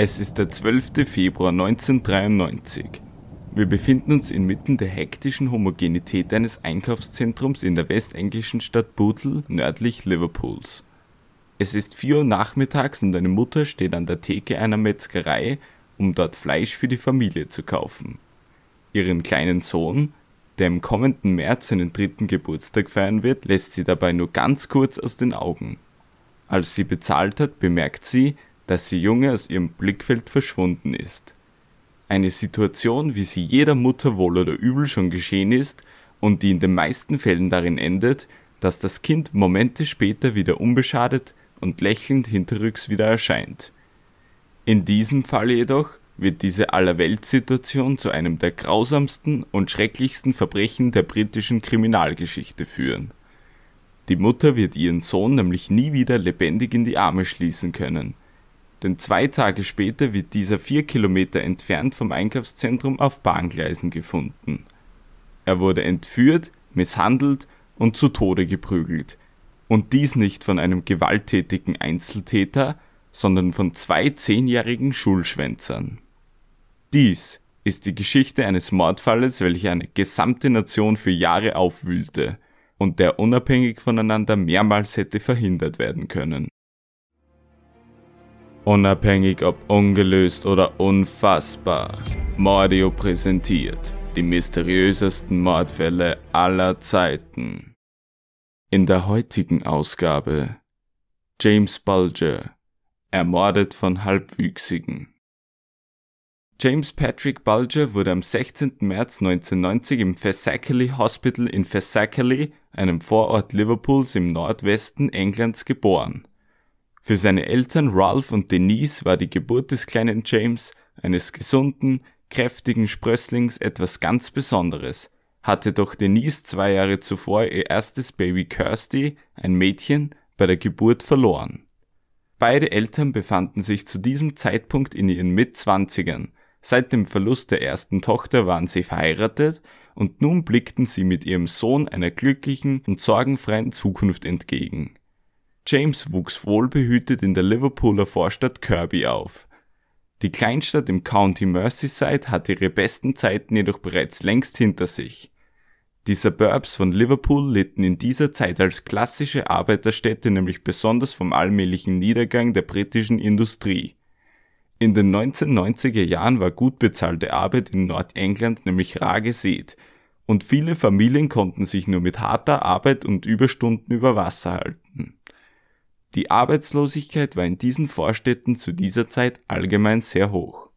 Es ist der 12. Februar 1993. Wir befinden uns inmitten der hektischen Homogenität eines Einkaufszentrums in der westenglischen Stadt Bootle nördlich Liverpools. Es ist 4 Uhr nachmittags und eine Mutter steht an der Theke einer Metzgerei, um dort Fleisch für die Familie zu kaufen. Ihren kleinen Sohn, der im kommenden März seinen dritten Geburtstag feiern wird, lässt sie dabei nur ganz kurz aus den Augen. Als sie bezahlt hat, bemerkt sie, dass ihr Junge aus ihrem Blickfeld verschwunden ist. Eine Situation, wie sie jeder Mutter wohl oder übel schon geschehen ist und die in den meisten Fällen darin endet, dass das Kind Momente später wieder unbeschadet und lächelnd hinterrücks wieder erscheint. In diesem Fall jedoch wird diese Allerweltssituation zu einem der grausamsten und schrecklichsten Verbrechen der britischen Kriminalgeschichte führen. Die Mutter wird ihren Sohn nämlich nie wieder lebendig in die Arme schließen können – denn zwei Tage später wird dieser vier Kilometer entfernt vom Einkaufszentrum auf Bahngleisen gefunden. Er wurde entführt, misshandelt und zu Tode geprügelt, und dies nicht von einem gewalttätigen Einzeltäter, sondern von zwei zehnjährigen Schulschwänzern. Dies ist die Geschichte eines Mordfalles, welcher eine gesamte Nation für Jahre aufwühlte und der unabhängig voneinander mehrmals hätte verhindert werden können. Unabhängig ob ungelöst oder unfassbar. Mordio präsentiert die mysteriösesten Mordfälle aller Zeiten. In der heutigen Ausgabe James Bulger, ermordet von Halbwüchsigen. James Patrick Bulger wurde am 16. März 1990 im Fairsackely Hospital in Fairsackely, einem Vorort Liverpools im Nordwesten Englands, geboren. Für seine Eltern Ralph und Denise war die Geburt des kleinen James, eines gesunden, kräftigen Sprösslings, etwas ganz Besonderes, hatte doch Denise zwei Jahre zuvor ihr erstes Baby Kirsty, ein Mädchen, bei der Geburt verloren. Beide Eltern befanden sich zu diesem Zeitpunkt in ihren Mitzwanzigern. Seit dem Verlust der ersten Tochter waren sie verheiratet und nun blickten sie mit ihrem Sohn einer glücklichen und sorgenfreien Zukunft entgegen. James wuchs wohlbehütet in der Liverpooler Vorstadt Kirby auf. Die Kleinstadt im County Merseyside hatte ihre besten Zeiten jedoch bereits längst hinter sich. Die Suburbs von Liverpool litten in dieser Zeit als klassische Arbeiterstädte nämlich besonders vom allmählichen Niedergang der britischen Industrie. In den 1990er Jahren war gut bezahlte Arbeit in Nordengland nämlich rar gesät und viele Familien konnten sich nur mit harter Arbeit und Überstunden über Wasser halten. Die Arbeitslosigkeit war in diesen Vorstädten zu dieser Zeit allgemein sehr hoch.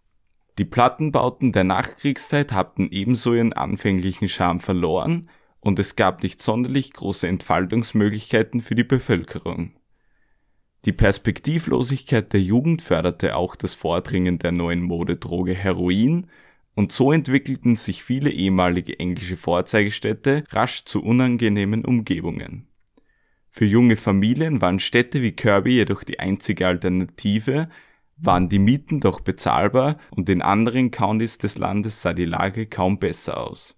Die Plattenbauten der Nachkriegszeit hatten ebenso ihren anfänglichen Charme verloren und es gab nicht sonderlich große Entfaltungsmöglichkeiten für die Bevölkerung. Die Perspektivlosigkeit der Jugend förderte auch das Vordringen der neuen Modedroge Heroin und so entwickelten sich viele ehemalige englische Vorzeigestädte rasch zu unangenehmen Umgebungen für junge Familien waren Städte wie Kirby jedoch die einzige Alternative, waren die Mieten doch bezahlbar und in anderen Countys des Landes sah die Lage kaum besser aus.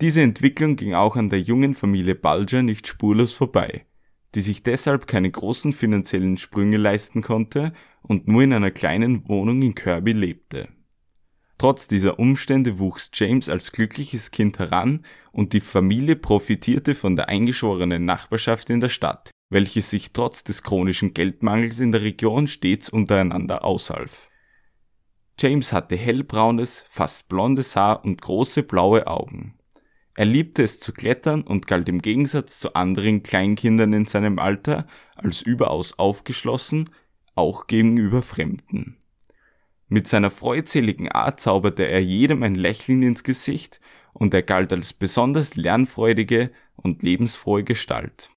Diese Entwicklung ging auch an der jungen Familie Bulger nicht spurlos vorbei, die sich deshalb keine großen finanziellen Sprünge leisten konnte und nur in einer kleinen Wohnung in Kirby lebte Trotz dieser Umstände wuchs James als glückliches Kind heran und die Familie profitierte von der eingeschworenen Nachbarschaft in der Stadt, welche sich trotz des chronischen Geldmangels in der Region stets untereinander aushalf. James hatte hellbraunes, fast blondes Haar und große blaue Augen. Er liebte es zu klettern und galt im Gegensatz zu anderen Kleinkindern in seinem Alter als überaus aufgeschlossen, auch gegenüber Fremden. Mit seiner freudseligen Art zauberte er jedem ein Lächeln ins Gesicht und er galt als besonders lernfreudige und lebensfrohe Gestalt.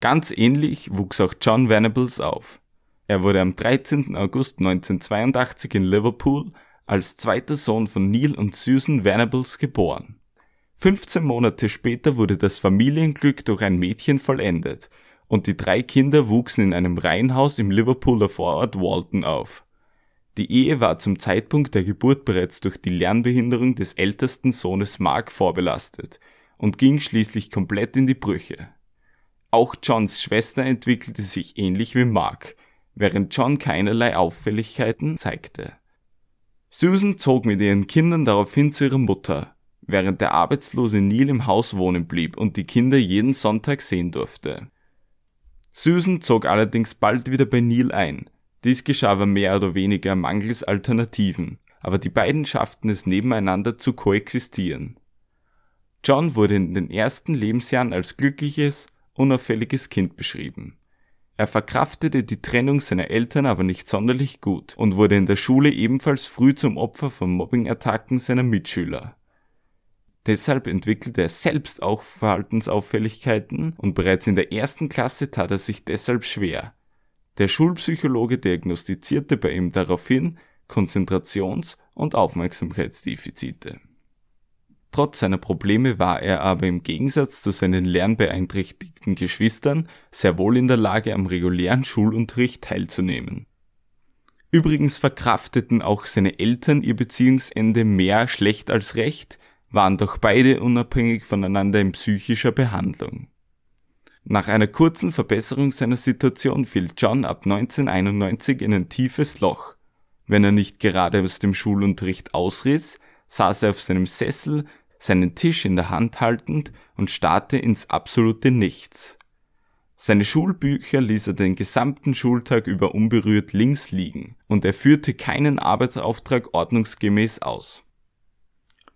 Ganz ähnlich wuchs auch John Venables auf. Er wurde am 13. August 1982 in Liverpool als zweiter Sohn von Neil und Susan Venables geboren. 15 Monate später wurde das Familienglück durch ein Mädchen vollendet und die drei Kinder wuchsen in einem Reihenhaus im Liverpooler Vorort Walton auf. Die Ehe war zum Zeitpunkt der Geburt bereits durch die Lernbehinderung des ältesten Sohnes Mark vorbelastet und ging schließlich komplett in die Brüche. Auch Johns Schwester entwickelte sich ähnlich wie Mark, während John keinerlei Auffälligkeiten zeigte. Susan zog mit ihren Kindern daraufhin zu ihrer Mutter, während der arbeitslose Neil im Haus wohnen blieb und die Kinder jeden Sonntag sehen durfte. Susan zog allerdings bald wieder bei Neil ein. Dies geschah aber mehr oder weniger mangels Alternativen, aber die beiden schafften es nebeneinander zu koexistieren. John wurde in den ersten Lebensjahren als glückliches, unauffälliges Kind beschrieben. Er verkraftete die Trennung seiner Eltern aber nicht sonderlich gut und wurde in der Schule ebenfalls früh zum Opfer von Mobbingattacken seiner Mitschüler. Deshalb entwickelte er selbst auch Verhaltensauffälligkeiten und bereits in der ersten Klasse tat er sich deshalb schwer. Der Schulpsychologe diagnostizierte bei ihm daraufhin Konzentrations- und Aufmerksamkeitsdefizite. Trotz seiner Probleme war er aber im Gegensatz zu seinen lernbeeinträchtigten Geschwistern sehr wohl in der Lage, am regulären Schulunterricht teilzunehmen. Übrigens verkrafteten auch seine Eltern ihr Beziehungsende mehr schlecht als recht, waren doch beide unabhängig voneinander in psychischer Behandlung. Nach einer kurzen Verbesserung seiner Situation fiel John ab 1991 in ein tiefes Loch. Wenn er nicht gerade aus dem Schulunterricht ausriss, saß er auf seinem Sessel, seinen Tisch in der Hand haltend und starrte ins absolute Nichts. Seine Schulbücher ließ er den gesamten Schultag über unberührt links liegen, und er führte keinen Arbeitsauftrag ordnungsgemäß aus.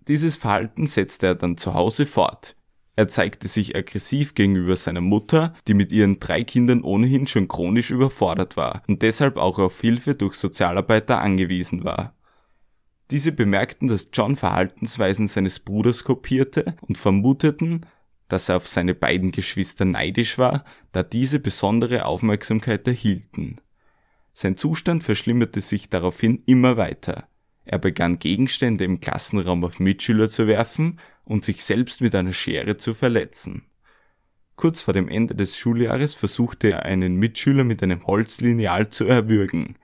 Dieses Verhalten setzte er dann zu Hause fort. Er zeigte sich aggressiv gegenüber seiner Mutter, die mit ihren drei Kindern ohnehin schon chronisch überfordert war und deshalb auch auf Hilfe durch Sozialarbeiter angewiesen war. Diese bemerkten, dass John Verhaltensweisen seines Bruders kopierte und vermuteten, dass er auf seine beiden Geschwister neidisch war, da diese besondere Aufmerksamkeit erhielten. Sein Zustand verschlimmerte sich daraufhin immer weiter. Er begann Gegenstände im Klassenraum auf Mitschüler zu werfen und sich selbst mit einer Schere zu verletzen. Kurz vor dem Ende des Schuljahres versuchte er einen Mitschüler mit einem Holzlineal zu erwürgen,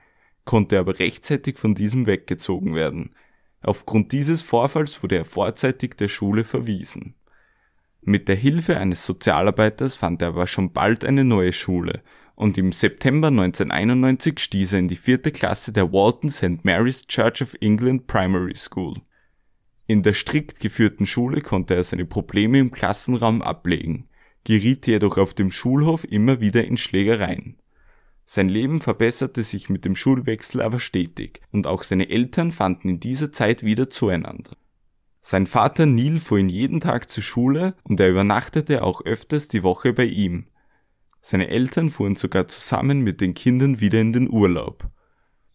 konnte aber rechtzeitig von diesem weggezogen werden. Aufgrund dieses Vorfalls wurde er vorzeitig der Schule verwiesen. Mit der Hilfe eines Sozialarbeiters fand er aber schon bald eine neue Schule und im September 1991 stieß er in die vierte Klasse der Walton St. Mary's Church of England Primary School. In der strikt geführten Schule konnte er seine Probleme im Klassenraum ablegen, geriet jedoch auf dem Schulhof immer wieder in Schlägereien. Sein Leben verbesserte sich mit dem Schulwechsel aber stetig und auch seine Eltern fanden in dieser Zeit wieder zueinander. Sein Vater Neil fuhr ihn jeden Tag zur Schule und er übernachtete auch öfters die Woche bei ihm, seine Eltern fuhren sogar zusammen mit den Kindern wieder in den Urlaub.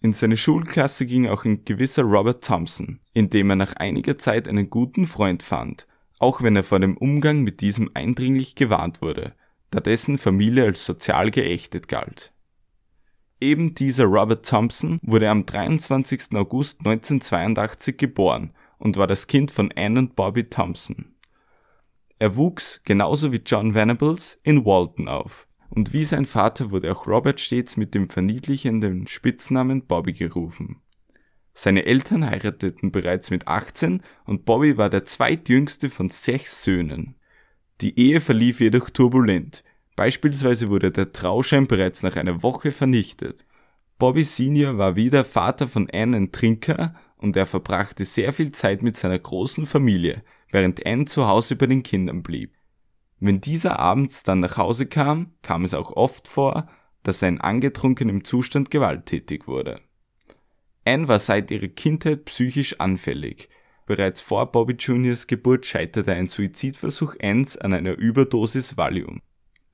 In seine Schulklasse ging auch ein gewisser Robert Thompson, in dem er nach einiger Zeit einen guten Freund fand, auch wenn er vor dem Umgang mit diesem eindringlich gewarnt wurde, da dessen Familie als sozial geächtet galt. Eben dieser Robert Thompson wurde am 23. August 1982 geboren und war das Kind von Anne und Bobby Thompson. Er wuchs, genauso wie John Venables, in Walton auf, und wie sein Vater wurde auch Robert stets mit dem verniedlichenden Spitznamen Bobby gerufen. Seine Eltern heirateten bereits mit 18 und Bobby war der zweitjüngste von sechs Söhnen. Die Ehe verlief jedoch turbulent. Beispielsweise wurde der Trauschein bereits nach einer Woche vernichtet. Bobby Senior war wieder Vater von Anne ein Trinker und er verbrachte sehr viel Zeit mit seiner großen Familie, während Anne zu Hause bei den Kindern blieb. Wenn dieser abends dann nach Hause kam, kam es auch oft vor, dass er in angetrunkenem Zustand gewalttätig wurde. Anne war seit ihrer Kindheit psychisch anfällig. Bereits vor Bobby Juniors Geburt scheiterte ein Suizidversuch Anns an einer Überdosis Valium.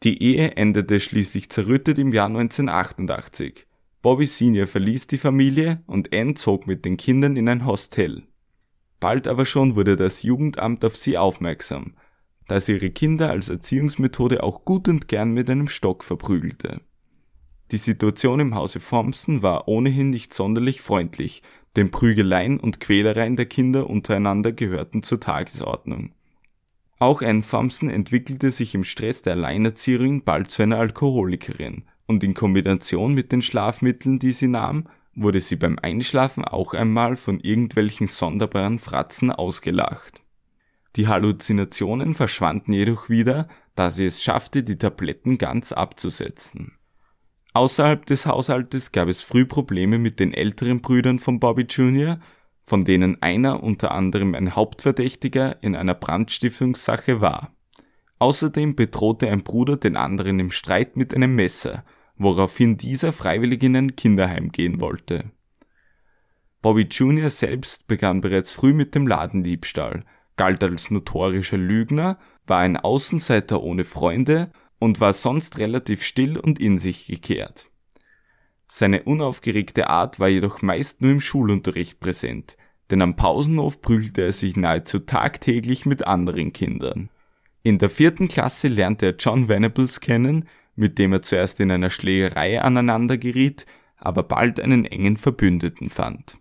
Die Ehe endete schließlich zerrüttet im Jahr 1988. Bobby Senior verließ die Familie und Anne zog mit den Kindern in ein Hostel. Bald aber schon wurde das Jugendamt auf sie aufmerksam da sie ihre Kinder als Erziehungsmethode auch gut und gern mit einem Stock verprügelte. Die Situation im Hause Thompson war ohnehin nicht sonderlich freundlich, denn Prügeleien und Quälereien der Kinder untereinander gehörten zur Tagesordnung. Auch Anne Thompson entwickelte sich im Stress der Alleinerzieherin bald zu einer Alkoholikerin und in Kombination mit den Schlafmitteln, die sie nahm, wurde sie beim Einschlafen auch einmal von irgendwelchen sonderbaren Fratzen ausgelacht. Die Halluzinationen verschwanden jedoch wieder, da sie es schaffte, die Tabletten ganz abzusetzen. Außerhalb des Haushaltes gab es früh Probleme mit den älteren Brüdern von Bobby Jr., von denen einer unter anderem ein Hauptverdächtiger in einer Brandstiftungssache war. Außerdem bedrohte ein Bruder den anderen im Streit mit einem Messer, woraufhin dieser freiwillig in ein Kinderheim gehen wollte. Bobby Jr. selbst begann bereits früh mit dem Ladendiebstahl, galt als notorischer Lügner, war ein Außenseiter ohne Freunde und war sonst relativ still und in sich gekehrt. Seine unaufgeregte Art war jedoch meist nur im Schulunterricht präsent, denn am Pausenhof prügelte er sich nahezu tagtäglich mit anderen Kindern. In der vierten Klasse lernte er John Venables kennen, mit dem er zuerst in einer Schlägerei aneinander geriet, aber bald einen engen Verbündeten fand.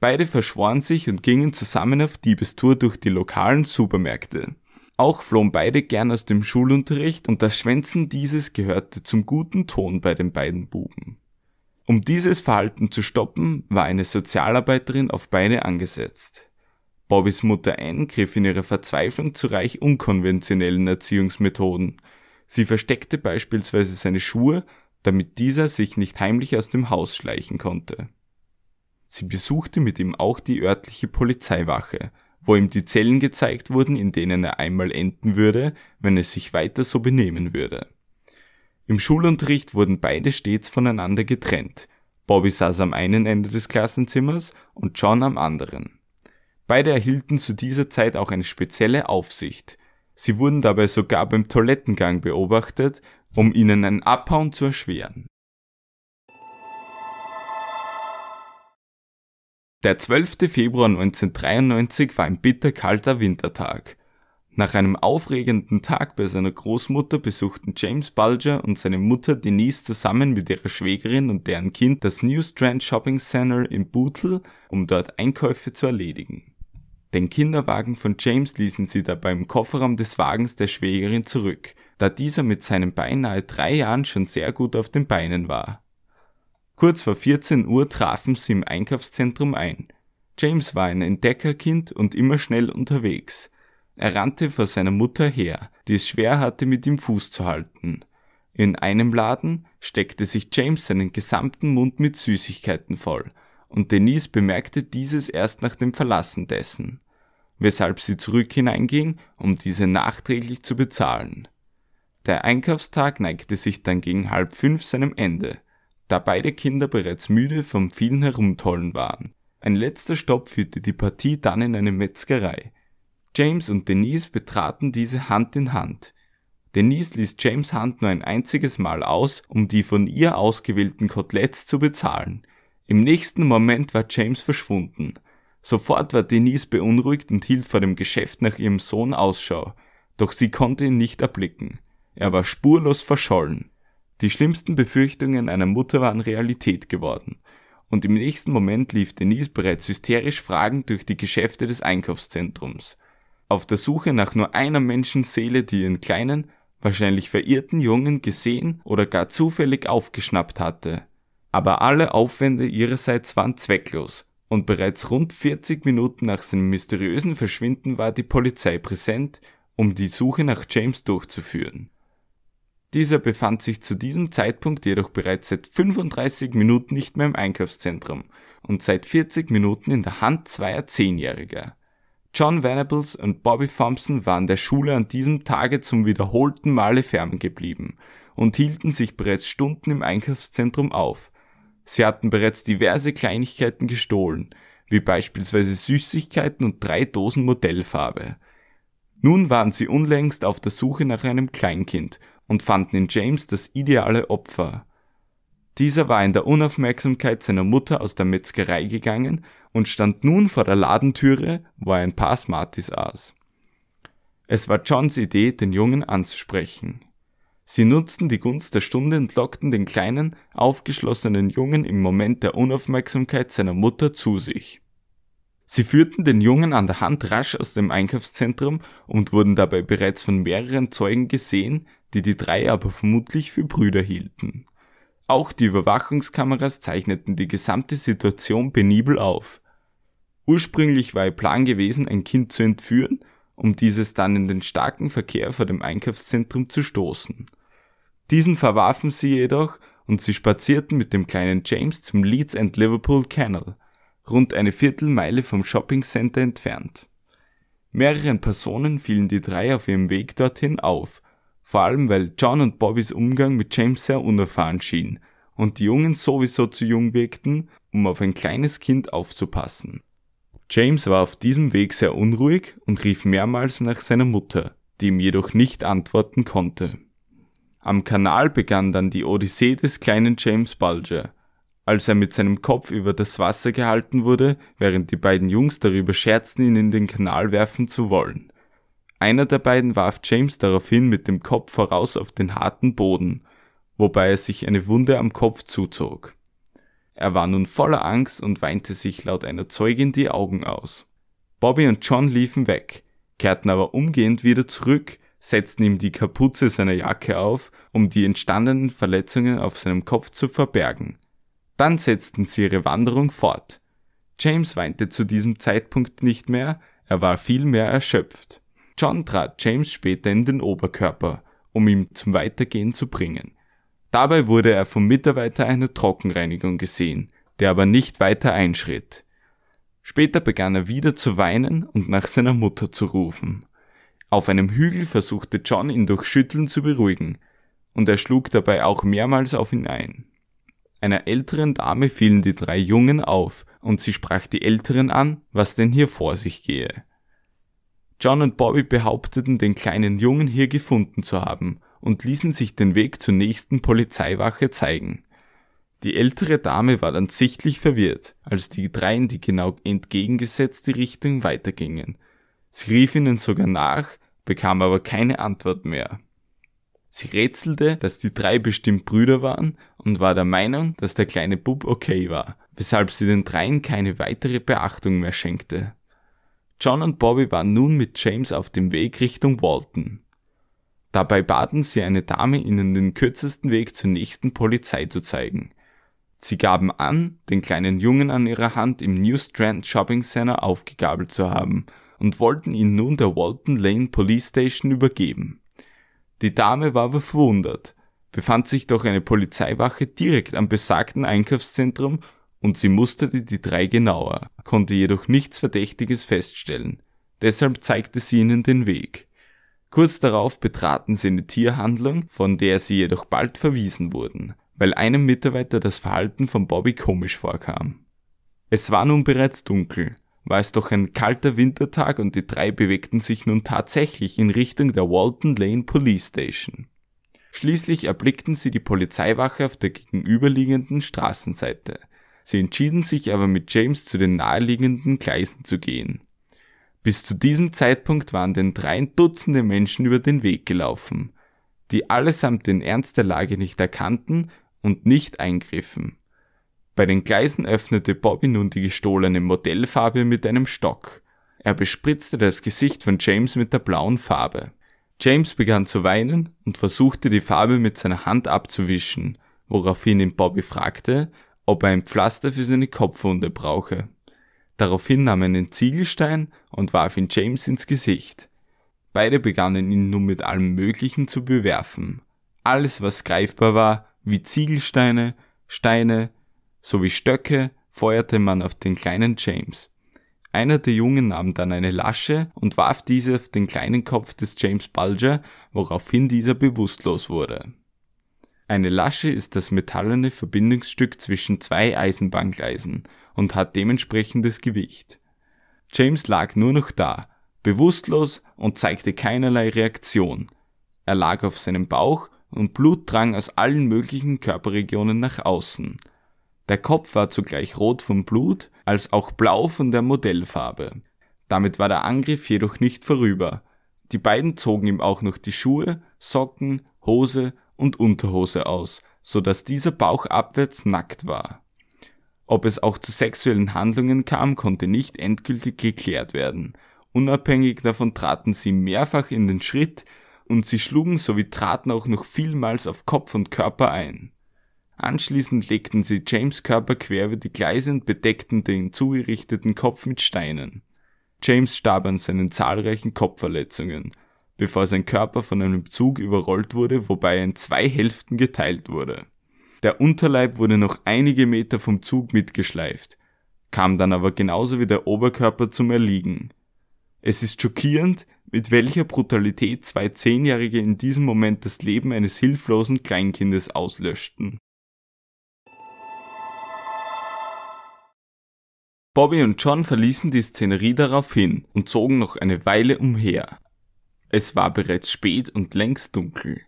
Beide verschworen sich und gingen zusammen auf Diebestour durch die lokalen Supermärkte. Auch flohen beide gern aus dem Schulunterricht und das Schwänzen dieses gehörte zum guten Ton bei den beiden Buben. Um dieses Verhalten zu stoppen, war eine Sozialarbeiterin auf beide angesetzt. Bobbys Mutter Anne griff in ihrer Verzweiflung zu reich unkonventionellen Erziehungsmethoden. Sie versteckte beispielsweise seine Schuhe, damit dieser sich nicht heimlich aus dem Haus schleichen konnte. Sie besuchte mit ihm auch die örtliche Polizeiwache, wo ihm die Zellen gezeigt wurden, in denen er einmal enden würde, wenn es sich weiter so benehmen würde. Im Schulunterricht wurden beide stets voneinander getrennt. Bobby saß am einen Ende des Klassenzimmers und John am anderen. Beide erhielten zu dieser Zeit auch eine spezielle Aufsicht. Sie wurden dabei sogar beim Toilettengang beobachtet, um ihnen ein Abhauen zu erschweren. Der 12. Februar 1993 war ein bitterkalter Wintertag. Nach einem aufregenden Tag bei seiner Großmutter besuchten James Bulger und seine Mutter Denise zusammen mit ihrer Schwägerin und deren Kind das New Strand Shopping Center in Bootle, um dort Einkäufe zu erledigen. Den Kinderwagen von James ließen sie dabei im Kofferraum des Wagens der Schwägerin zurück, da dieser mit seinen beinahe drei Jahren schon sehr gut auf den Beinen war. Kurz vor 14 Uhr trafen sie im Einkaufszentrum ein. James war ein Entdeckerkind und immer schnell unterwegs. Er rannte vor seiner Mutter her, die es schwer hatte, mit ihm Fuß zu halten. In einem Laden steckte sich James seinen gesamten Mund mit Süßigkeiten voll, und Denise bemerkte dieses erst nach dem Verlassen dessen, weshalb sie zurück hineinging, um diese nachträglich zu bezahlen. Der Einkaufstag neigte sich dann gegen halb fünf seinem Ende, da beide Kinder bereits müde vom vielen Herumtollen waren. Ein letzter Stopp führte die Partie dann in eine Metzgerei. James und Denise betraten diese Hand in Hand. Denise ließ James Hand nur ein einziges Mal aus, um die von ihr ausgewählten Koteletts zu bezahlen. Im nächsten Moment war James verschwunden. Sofort war Denise beunruhigt und hielt vor dem Geschäft nach ihrem Sohn Ausschau, doch sie konnte ihn nicht erblicken. Er war spurlos verschollen. Die schlimmsten Befürchtungen einer Mutter waren Realität geworden, und im nächsten Moment lief Denise bereits hysterisch fragend durch die Geschäfte des Einkaufszentrums, auf der Suche nach nur einer Menschenseele, die ihren kleinen, wahrscheinlich verirrten Jungen gesehen oder gar zufällig aufgeschnappt hatte. Aber alle Aufwände ihrerseits waren zwecklos, und bereits rund 40 Minuten nach seinem mysteriösen Verschwinden war die Polizei präsent, um die Suche nach James durchzuführen. Dieser befand sich zu diesem Zeitpunkt jedoch bereits seit 35 Minuten nicht mehr im Einkaufszentrum und seit 40 Minuten in der Hand zweier Zehnjähriger. John Venables und Bobby Thompson waren der Schule an diesem Tage zum wiederholten Male ferngeblieben und hielten sich bereits Stunden im Einkaufszentrum auf. Sie hatten bereits diverse Kleinigkeiten gestohlen, wie beispielsweise Süßigkeiten und drei Dosen Modellfarbe. Nun waren sie unlängst auf der Suche nach einem Kleinkind und fanden in James das ideale Opfer. Dieser war in der Unaufmerksamkeit seiner Mutter aus der Metzgerei gegangen und stand nun vor der Ladentüre, wo er ein paar Smarties aß. Es war Johns Idee, den Jungen anzusprechen. Sie nutzten die Gunst der Stunde und lockten den kleinen, aufgeschlossenen Jungen im Moment der Unaufmerksamkeit seiner Mutter zu sich. Sie führten den Jungen an der Hand rasch aus dem Einkaufszentrum und wurden dabei bereits von mehreren Zeugen gesehen, die die drei aber vermutlich für Brüder hielten. Auch die Überwachungskameras zeichneten die gesamte Situation penibel auf. Ursprünglich war ihr Plan gewesen, ein Kind zu entführen um dieses dann in den starken Verkehr vor dem Einkaufszentrum zu stoßen. Diesen verwarfen sie jedoch und sie spazierten mit dem kleinen James zum Leeds and Liverpool Canal, rund eine Viertelmeile vom Shopping Center entfernt. Mehreren Personen fielen die drei auf ihrem Weg dorthin auf, vor allem weil John und Bobbys Umgang mit James sehr unerfahren schien und die Jungen sowieso zu jung wirkten, um auf ein kleines Kind aufzupassen. James war auf diesem Weg sehr unruhig und rief mehrmals nach seiner Mutter, die ihm jedoch nicht antworten konnte. Am Kanal begann dann die Odyssee des kleinen James Bulger, als er mit seinem Kopf über das Wasser gehalten wurde, während die beiden Jungs darüber scherzten, ihn in den Kanal werfen zu wollen. Einer der beiden warf James daraufhin mit dem Kopf voraus auf den harten Boden, wobei er sich eine Wunde am Kopf zuzog. Er war nun voller Angst und weinte sich laut einer Zeugin die Augen aus. Bobby und John liefen weg, kehrten aber umgehend wieder zurück, setzten ihm die Kapuze seiner Jacke auf, um die entstandenen Verletzungen auf seinem Kopf zu verbergen. Dann setzten sie ihre Wanderung fort. James weinte zu diesem Zeitpunkt nicht mehr, er war vielmehr erschöpft. John trat James später in den Oberkörper, um ihn zum Weitergehen zu bringen. Dabei wurde er vom Mitarbeiter einer Trockenreinigung gesehen, der aber nicht weiter einschritt. Später begann er wieder zu weinen und nach seiner Mutter zu rufen. Auf einem Hügel versuchte John ihn durch Schütteln zu beruhigen, und er schlug dabei auch mehrmals auf ihn ein. Einer älteren Dame fielen die drei Jungen auf, und sie sprach die Älteren an, was denn hier vor sich gehe. John und Bobby behaupteten, den kleinen Jungen hier gefunden zu haben und ließen sich den Weg zur nächsten Polizeiwache zeigen. Die ältere Dame war dann sichtlich verwirrt, als die drei in die genau entgegengesetzte Richtung weitergingen. Sie rief ihnen sogar nach, bekam aber keine Antwort mehr. Sie rätselte, dass die drei bestimmt Brüder waren und war der Meinung, dass der kleine Bub okay war, weshalb sie den dreien keine weitere Beachtung mehr schenkte. John und Bobby waren nun mit James auf dem Weg Richtung Walton. Dabei baten sie eine Dame, ihnen den kürzesten Weg zur nächsten Polizei zu zeigen. Sie gaben an, den kleinen Jungen an ihrer Hand im New Strand Shopping Center aufgegabelt zu haben und wollten ihn nun der Walton Lane Police Station übergeben. Die Dame war verwundert, befand sich doch eine Polizeiwache direkt am besagten Einkaufszentrum und sie musterte die drei genauer, konnte jedoch nichts Verdächtiges feststellen. Deshalb zeigte sie ihnen den Weg. Kurz darauf betraten sie eine Tierhandlung, von der sie jedoch bald verwiesen wurden, weil einem Mitarbeiter das Verhalten von Bobby komisch vorkam. Es war nun bereits dunkel war es doch ein kalter Wintertag und die drei bewegten sich nun tatsächlich in Richtung der Walton Lane Police Station. Schließlich erblickten sie die Polizeiwache auf der gegenüberliegenden Straßenseite. Sie entschieden sich aber mit James zu den naheliegenden Gleisen zu gehen. Bis zu diesem Zeitpunkt waren den dreien Dutzende Menschen über den Weg gelaufen, die allesamt den Ernst der Lage nicht erkannten und nicht eingriffen. Bei den Gleisen öffnete Bobby nun die gestohlene Modellfarbe mit einem Stock. Er bespritzte das Gesicht von James mit der blauen Farbe. James begann zu weinen und versuchte die Farbe mit seiner Hand abzuwischen, woraufhin ihn Bobby fragte, ob er ein Pflaster für seine Kopfwunde brauche. Daraufhin nahm er einen Ziegelstein und warf ihn James ins Gesicht. Beide begannen ihn nun mit allem Möglichen zu bewerfen. Alles, was greifbar war, wie Ziegelsteine, Steine, sowie Stöcke feuerte man auf den kleinen James. Einer der Jungen nahm dann eine Lasche und warf diese auf den kleinen Kopf des James Bulger, woraufhin dieser bewusstlos wurde. Eine Lasche ist das metallene Verbindungsstück zwischen zwei Eisenbahngleisen und hat dementsprechendes Gewicht. James lag nur noch da, bewusstlos und zeigte keinerlei Reaktion. Er lag auf seinem Bauch und Blut drang aus allen möglichen Körperregionen nach außen. Der Kopf war zugleich rot vom Blut als auch blau von der Modellfarbe. Damit war der Angriff jedoch nicht vorüber. Die beiden zogen ihm auch noch die Schuhe, Socken, Hose und Unterhose aus, so dass dieser bauchabwärts nackt war. Ob es auch zu sexuellen Handlungen kam, konnte nicht endgültig geklärt werden. Unabhängig davon traten sie mehrfach in den Schritt und sie schlugen sowie traten auch noch vielmals auf Kopf und Körper ein. Anschließend legten sie James Körper quer über die Gleise und bedeckten den zugerichteten Kopf mit Steinen. James starb an seinen zahlreichen Kopfverletzungen, bevor sein Körper von einem Zug überrollt wurde, wobei er in zwei Hälften geteilt wurde. Der Unterleib wurde noch einige Meter vom Zug mitgeschleift, kam dann aber genauso wie der Oberkörper zum Erliegen. Es ist schockierend, mit welcher Brutalität zwei Zehnjährige in diesem Moment das Leben eines hilflosen Kleinkindes auslöschten. Bobby und John verließen die Szenerie daraufhin und zogen noch eine Weile umher. Es war bereits spät und längst dunkel.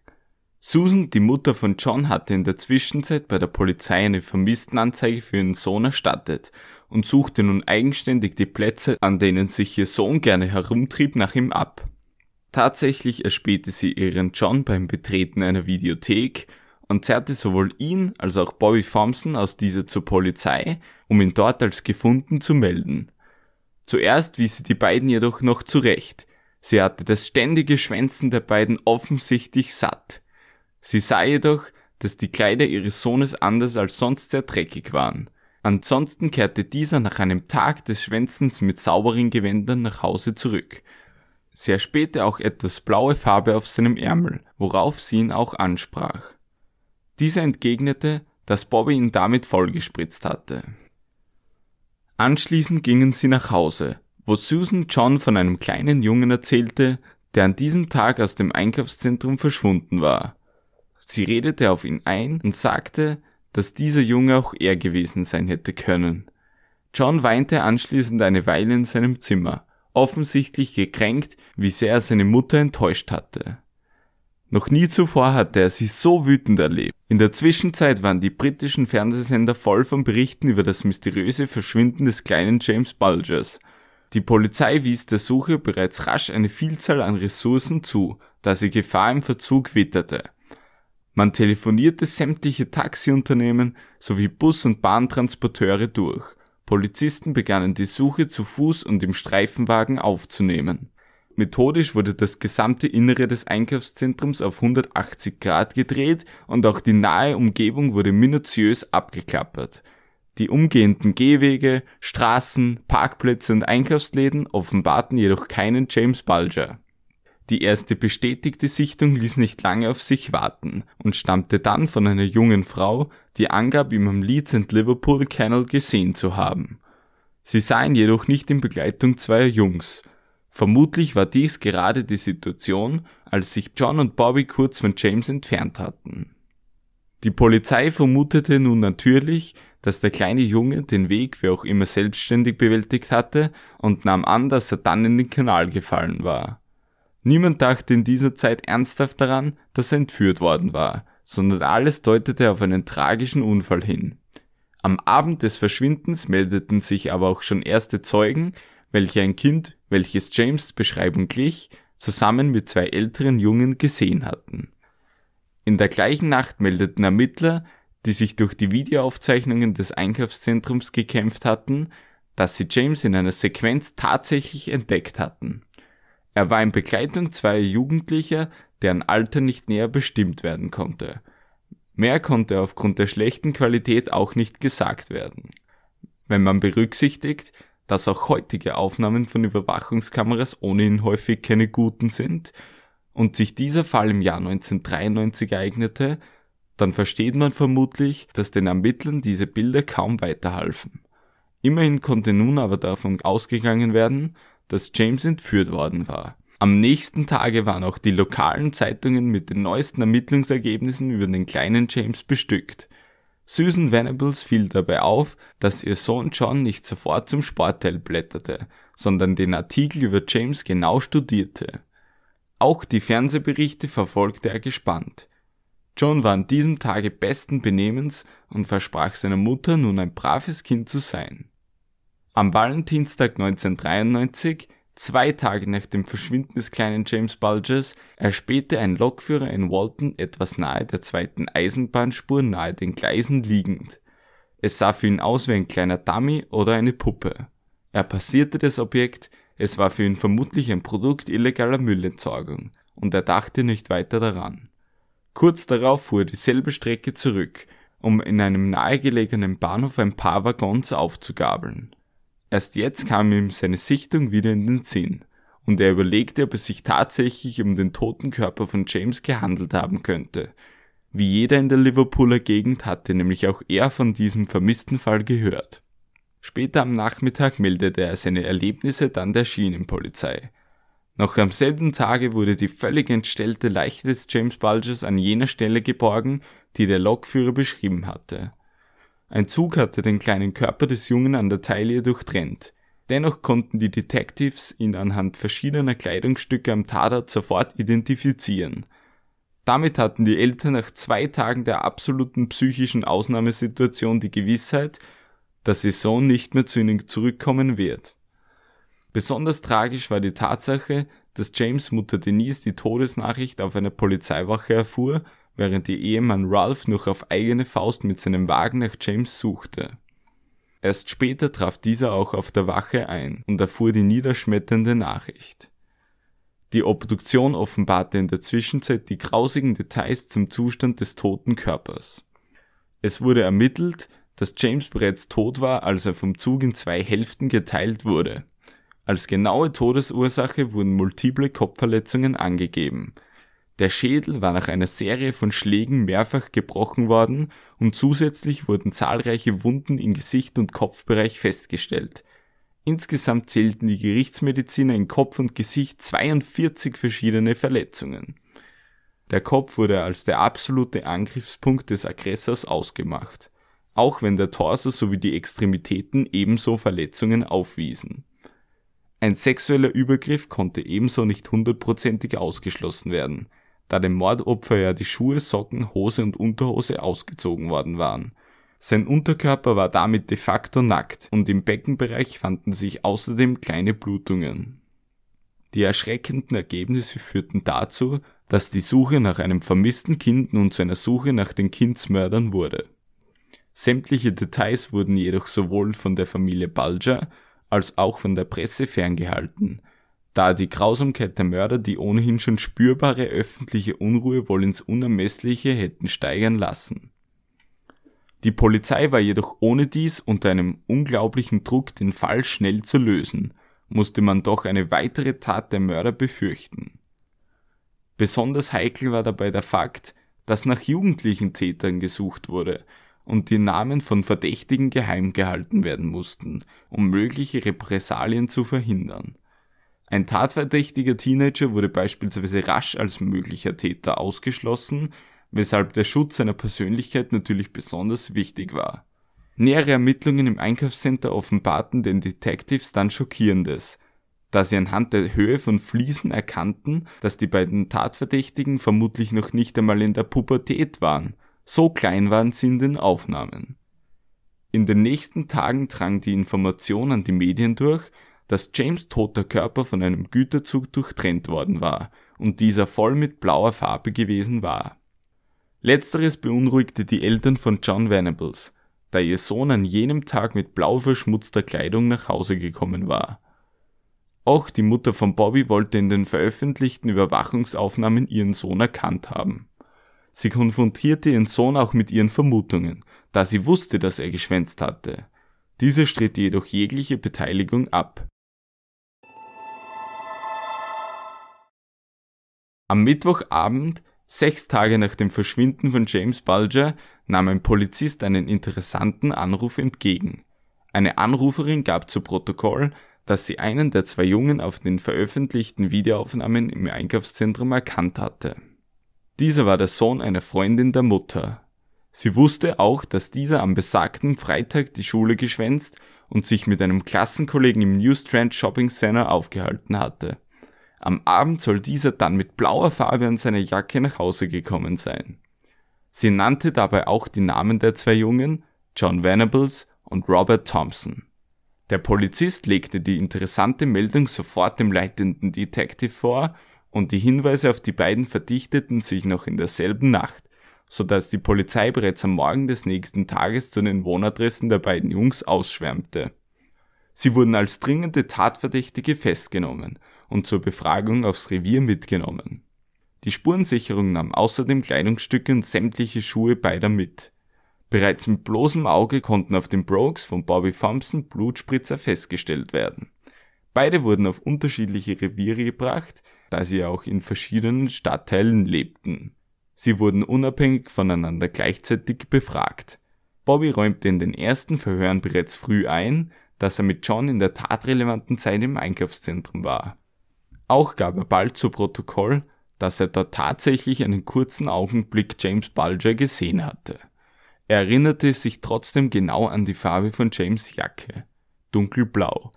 Susan, die Mutter von John, hatte in der Zwischenzeit bei der Polizei eine Vermisstenanzeige für ihren Sohn erstattet und suchte nun eigenständig die Plätze, an denen sich ihr Sohn gerne herumtrieb, nach ihm ab. Tatsächlich erspähte sie ihren John beim Betreten einer Videothek und zerrte sowohl ihn als auch Bobby Thompson aus dieser zur Polizei, um ihn dort als gefunden zu melden. Zuerst wies sie die beiden jedoch noch zurecht. Sie hatte das ständige Schwänzen der beiden offensichtlich satt. Sie sah jedoch, dass die Kleider ihres Sohnes anders als sonst sehr dreckig waren. Ansonsten kehrte dieser nach einem Tag des Schwänzens mit sauberen Gewändern nach Hause zurück. Sie erspähte auch etwas blaue Farbe auf seinem Ärmel, worauf sie ihn auch ansprach. Dieser entgegnete, dass Bobby ihn damit vollgespritzt hatte. Anschließend gingen sie nach Hause, wo Susan John von einem kleinen Jungen erzählte, der an diesem Tag aus dem Einkaufszentrum verschwunden war. Sie redete auf ihn ein und sagte, dass dieser Junge auch er gewesen sein hätte können. John weinte anschließend eine Weile in seinem Zimmer, offensichtlich gekränkt, wie sehr er seine Mutter enttäuscht hatte. Noch nie zuvor hatte er sie so wütend erlebt. In der Zwischenzeit waren die britischen Fernsehsender voll von Berichten über das mysteriöse Verschwinden des kleinen James Bulgers. Die Polizei wies der Suche bereits rasch eine Vielzahl an Ressourcen zu, da sie Gefahr im Verzug witterte. Man telefonierte sämtliche Taxiunternehmen sowie Bus- und Bahntransporteure durch. Polizisten begannen die Suche zu Fuß und im Streifenwagen aufzunehmen. Methodisch wurde das gesamte Innere des Einkaufszentrums auf 180 Grad gedreht und auch die nahe Umgebung wurde minutiös abgeklappert. Die umgehenden Gehwege, Straßen, Parkplätze und Einkaufsläden offenbarten jedoch keinen James Bulger. Die erste bestätigte Sichtung ließ nicht lange auf sich warten und stammte dann von einer jungen Frau, die angab, ihn am Leeds and Liverpool Canal gesehen zu haben. Sie sah ihn jedoch nicht in Begleitung zweier Jungs. Vermutlich war dies gerade die Situation, als sich John und Bobby kurz von James entfernt hatten. Die Polizei vermutete nun natürlich, dass der kleine Junge den Weg wie auch immer selbstständig bewältigt hatte und nahm an, dass er dann in den Kanal gefallen war. Niemand dachte in dieser Zeit ernsthaft daran, dass er entführt worden war, sondern alles deutete auf einen tragischen Unfall hin. Am Abend des Verschwindens meldeten sich aber auch schon erste Zeugen, welche ein Kind, welches James Beschreibung glich, zusammen mit zwei älteren Jungen gesehen hatten. In der gleichen Nacht meldeten Ermittler, die sich durch die Videoaufzeichnungen des Einkaufszentrums gekämpft hatten, dass sie James in einer Sequenz tatsächlich entdeckt hatten. Er war in Begleitung zweier Jugendlicher, deren Alter nicht näher bestimmt werden konnte. Mehr konnte aufgrund der schlechten Qualität auch nicht gesagt werden. Wenn man berücksichtigt, dass auch heutige Aufnahmen von Überwachungskameras ohnehin häufig keine guten sind und sich dieser Fall im Jahr 1993 ereignete, dann versteht man vermutlich, dass den Ermittlern diese Bilder kaum weiterhalfen. Immerhin konnte nun aber davon ausgegangen werden, dass James entführt worden war. Am nächsten Tage waren auch die lokalen Zeitungen mit den neuesten Ermittlungsergebnissen über den kleinen James bestückt. Susan Venables fiel dabei auf, dass ihr Sohn John nicht sofort zum Sportteil blätterte, sondern den Artikel über James genau studierte. Auch die Fernsehberichte verfolgte er gespannt. John war an diesem Tage besten Benehmens und versprach seiner Mutter nun ein braves Kind zu sein. Am Valentinstag 1993, zwei Tage nach dem Verschwinden des kleinen James Bulgers, erspähte ein Lokführer in Walton etwas nahe der zweiten Eisenbahnspur nahe den Gleisen liegend. Es sah für ihn aus wie ein kleiner Dummy oder eine Puppe. Er passierte das Objekt, es war für ihn vermutlich ein Produkt illegaler Müllentsorgung, und er dachte nicht weiter daran. Kurz darauf fuhr er dieselbe Strecke zurück, um in einem nahegelegenen Bahnhof ein paar Waggons aufzugabeln. Erst jetzt kam ihm seine Sichtung wieder in den Sinn und er überlegte, ob es sich tatsächlich um den toten Körper von James gehandelt haben könnte. Wie jeder in der Liverpooler Gegend hatte nämlich auch er von diesem vermissten Fall gehört. Später am Nachmittag meldete er seine Erlebnisse dann der Schienenpolizei. Noch am selben Tage wurde die völlig entstellte Leiche des James Bulgers an jener Stelle geborgen, die der Lokführer beschrieben hatte. Ein Zug hatte den kleinen Körper des Jungen an der Taille durchtrennt. Dennoch konnten die Detectives ihn anhand verschiedener Kleidungsstücke am Tatort sofort identifizieren. Damit hatten die Eltern nach zwei Tagen der absoluten psychischen Ausnahmesituation die Gewissheit, dass ihr Sohn nicht mehr zu ihnen zurückkommen wird. Besonders tragisch war die Tatsache, dass James Mutter Denise die Todesnachricht auf einer Polizeiwache erfuhr während ihr Ehemann Ralph noch auf eigene Faust mit seinem Wagen nach James suchte. Erst später traf dieser auch auf der Wache ein und erfuhr die niederschmetternde Nachricht. Die Obduktion offenbarte in der Zwischenzeit die grausigen Details zum Zustand des toten Körpers. Es wurde ermittelt, dass James bereits tot war, als er vom Zug in zwei Hälften geteilt wurde. Als genaue Todesursache wurden multiple Kopfverletzungen angegeben, der Schädel war nach einer Serie von Schlägen mehrfach gebrochen worden und zusätzlich wurden zahlreiche Wunden in Gesicht und Kopfbereich festgestellt. Insgesamt zählten die Gerichtsmediziner in Kopf und Gesicht 42 verschiedene Verletzungen. Der Kopf wurde als der absolute Angriffspunkt des Aggressors ausgemacht, auch wenn der Torso sowie die Extremitäten ebenso Verletzungen aufwiesen. Ein sexueller Übergriff konnte ebenso nicht hundertprozentig ausgeschlossen werden, da dem Mordopfer ja die Schuhe, Socken, Hose und Unterhose ausgezogen worden waren. Sein Unterkörper war damit de facto nackt und im Beckenbereich fanden sich außerdem kleine Blutungen. Die erschreckenden Ergebnisse führten dazu, dass die Suche nach einem vermissten Kind nun zu einer Suche nach den Kindsmördern wurde. Sämtliche Details wurden jedoch sowohl von der Familie Bulger als auch von der Presse ferngehalten, da die Grausamkeit der Mörder die ohnehin schon spürbare öffentliche Unruhe wohl ins Unermessliche hätten steigern lassen. Die Polizei war jedoch ohne dies unter einem unglaublichen Druck, den Fall schnell zu lösen, musste man doch eine weitere Tat der Mörder befürchten. Besonders heikel war dabei der Fakt, dass nach jugendlichen Tätern gesucht wurde und die Namen von Verdächtigen geheim gehalten werden mussten, um mögliche Repressalien zu verhindern. Ein tatverdächtiger Teenager wurde beispielsweise rasch als möglicher Täter ausgeschlossen, weshalb der Schutz seiner Persönlichkeit natürlich besonders wichtig war. Nähere Ermittlungen im Einkaufscenter offenbarten den Detectives dann Schockierendes, da sie anhand der Höhe von Fliesen erkannten, dass die beiden Tatverdächtigen vermutlich noch nicht einmal in der Pubertät waren, so klein waren sie in den Aufnahmen. In den nächsten Tagen drang die Information an die Medien durch, dass James toter Körper von einem Güterzug durchtrennt worden war und dieser voll mit blauer Farbe gewesen war. Letzteres beunruhigte die Eltern von John Venables, da ihr Sohn an jenem Tag mit blau verschmutzter Kleidung nach Hause gekommen war. Auch die Mutter von Bobby wollte in den veröffentlichten Überwachungsaufnahmen ihren Sohn erkannt haben. Sie konfrontierte ihren Sohn auch mit ihren Vermutungen, da sie wusste, dass er geschwänzt hatte. Dieser stritt jedoch jegliche Beteiligung ab. Am Mittwochabend, sechs Tage nach dem Verschwinden von James Bulger, nahm ein Polizist einen interessanten Anruf entgegen. Eine Anruferin gab zu Protokoll, dass sie einen der zwei Jungen auf den veröffentlichten Videoaufnahmen im Einkaufszentrum erkannt hatte. Dieser war der Sohn einer Freundin der Mutter. Sie wusste auch, dass dieser am besagten Freitag die Schule geschwänzt und sich mit einem Klassenkollegen im New Strand Shopping Center aufgehalten hatte. Am Abend soll dieser dann mit blauer Farbe an seiner Jacke nach Hause gekommen sein. Sie nannte dabei auch die Namen der zwei Jungen, John Venables und Robert Thompson. Der Polizist legte die interessante Meldung sofort dem leitenden Detective vor und die Hinweise auf die beiden verdichteten sich noch in derselben Nacht, so dass die Polizei bereits am Morgen des nächsten Tages zu den Wohnadressen der beiden Jungs ausschwärmte. Sie wurden als dringende Tatverdächtige festgenommen und zur Befragung aufs Revier mitgenommen. Die Spurensicherung nahm außerdem Kleidungsstücke und sämtliche Schuhe beider mit. Bereits mit bloßem Auge konnten auf den Brogues von Bobby Thompson Blutspritzer festgestellt werden. Beide wurden auf unterschiedliche Reviere gebracht, da sie auch in verschiedenen Stadtteilen lebten. Sie wurden unabhängig voneinander gleichzeitig befragt. Bobby räumte in den ersten Verhören bereits früh ein, dass er mit John in der tatrelevanten Zeit im Einkaufszentrum war. Auch gab er bald zu Protokoll, dass er dort tatsächlich einen kurzen Augenblick James Bulger gesehen hatte. Er erinnerte sich trotzdem genau an die Farbe von James Jacke. Dunkelblau.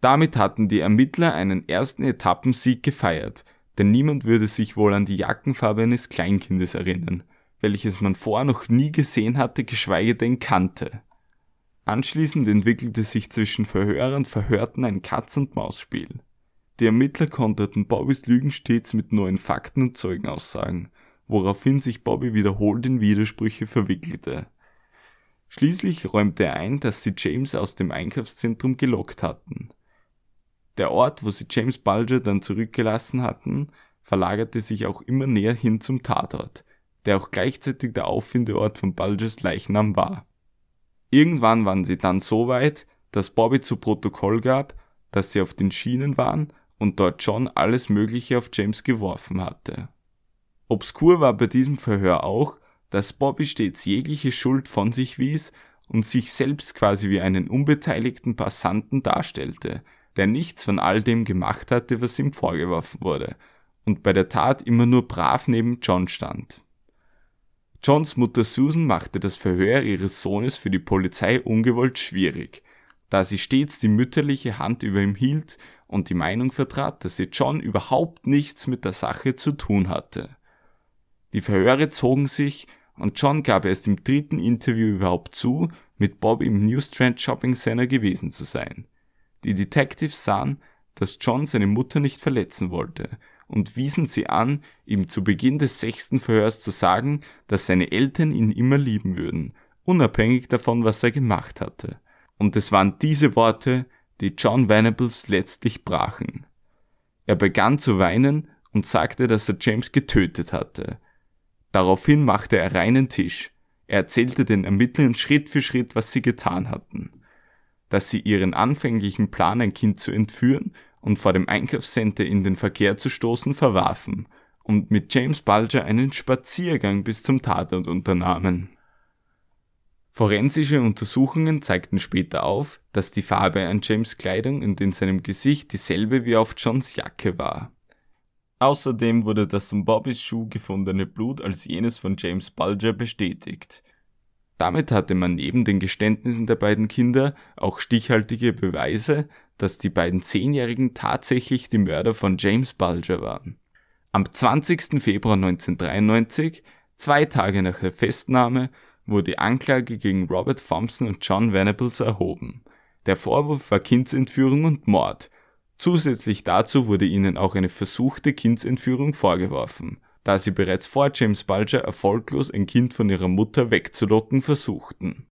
Damit hatten die Ermittler einen ersten Etappensieg gefeiert, denn niemand würde sich wohl an die Jackenfarbe eines Kleinkindes erinnern, welches man vorher noch nie gesehen hatte, geschweige denn kannte. Anschließend entwickelte sich zwischen Verhörer und Verhörten ein Katz-und-Maus-Spiel. Die Ermittler konterten Bobbys Lügen stets mit neuen Fakten und Zeugenaussagen, woraufhin sich Bobby wiederholt in Widersprüche verwickelte. Schließlich räumte er ein, dass sie James aus dem Einkaufszentrum gelockt hatten. Der Ort, wo sie James Bulger dann zurückgelassen hatten, verlagerte sich auch immer näher hin zum Tatort, der auch gleichzeitig der Auffindeort von Bulgers Leichnam war. Irgendwann waren sie dann so weit, dass Bobby zu Protokoll gab, dass sie auf den Schienen waren und dort John alles Mögliche auf James geworfen hatte. Obskur war bei diesem Verhör auch, dass Bobby stets jegliche Schuld von sich wies und sich selbst quasi wie einen unbeteiligten Passanten darstellte, der nichts von all dem gemacht hatte, was ihm vorgeworfen wurde, und bei der Tat immer nur brav neben John stand. Johns Mutter Susan machte das Verhör ihres Sohnes für die Polizei ungewollt schwierig, da sie stets die mütterliche Hand über ihm hielt und die Meinung vertrat, dass sie John überhaupt nichts mit der Sache zu tun hatte. Die Verhöre zogen sich und John gab erst im dritten Interview überhaupt zu, mit Bob im Newstrand Shopping Center gewesen zu sein. Die Detectives sahen, dass John seine Mutter nicht verletzen wollte und wiesen sie an, ihm zu Beginn des sechsten Verhörs zu sagen, dass seine Eltern ihn immer lieben würden, unabhängig davon, was er gemacht hatte. Und es waren diese Worte, die John Venables letztlich brachen. Er begann zu weinen und sagte, dass er James getötet hatte, Daraufhin machte er reinen Tisch. Er erzählte den Ermittlern Schritt für Schritt, was sie getan hatten. Dass sie ihren anfänglichen Plan, ein Kind zu entführen und vor dem Einkaufscenter in den Verkehr zu stoßen, verwarfen und mit James Bulger einen Spaziergang bis zum Tatort unternahmen. Forensische Untersuchungen zeigten später auf, dass die Farbe an James Kleidung und in seinem Gesicht dieselbe wie auf Johns Jacke war. Außerdem wurde das in Bobbys Schuh gefundene Blut als jenes von James Bulger bestätigt. Damit hatte man neben den Geständnissen der beiden Kinder auch stichhaltige Beweise, dass die beiden Zehnjährigen tatsächlich die Mörder von James Bulger waren. Am 20. Februar 1993, zwei Tage nach der Festnahme, wurde Anklage gegen Robert Thompson und John Venables erhoben. Der Vorwurf war Kindsentführung und Mord, Zusätzlich dazu wurde ihnen auch eine versuchte Kindsentführung vorgeworfen, da sie bereits vor James Bulger erfolglos ein Kind von ihrer Mutter wegzulocken versuchten.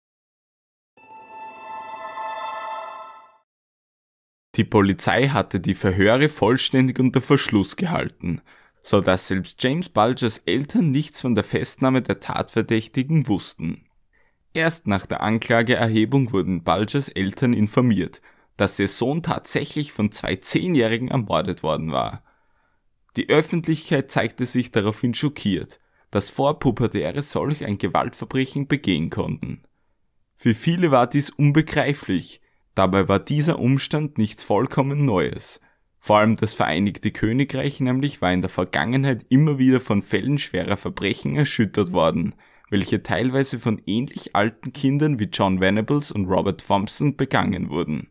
Die Polizei hatte die Verhöre vollständig unter Verschluss gehalten, so dass selbst James Bulgers Eltern nichts von der Festnahme der Tatverdächtigen wussten. Erst nach der Anklageerhebung wurden Bulgers Eltern informiert dass ihr Sohn tatsächlich von zwei Zehnjährigen ermordet worden war. Die Öffentlichkeit zeigte sich daraufhin schockiert, dass Vorpubertäre solch ein Gewaltverbrechen begehen konnten. Für viele war dies unbegreiflich, dabei war dieser Umstand nichts vollkommen Neues. Vor allem das Vereinigte Königreich nämlich war in der Vergangenheit immer wieder von Fällen schwerer Verbrechen erschüttert worden, welche teilweise von ähnlich alten Kindern wie John Venables und Robert Thompson begangen wurden.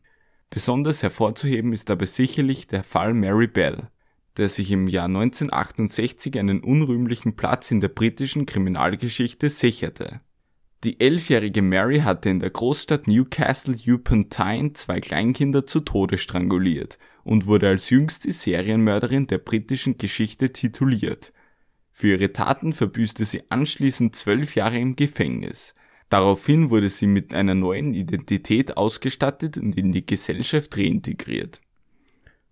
Besonders hervorzuheben ist dabei sicherlich der Fall Mary Bell, der sich im Jahr 1968 einen unrühmlichen Platz in der britischen Kriminalgeschichte sicherte. Die elfjährige Mary hatte in der Großstadt Newcastle upon Tyne zwei Kleinkinder zu Tode stranguliert und wurde als jüngste Serienmörderin der britischen Geschichte tituliert. Für ihre Taten verbüßte sie anschließend zwölf Jahre im Gefängnis Daraufhin wurde sie mit einer neuen Identität ausgestattet und in die Gesellschaft reintegriert.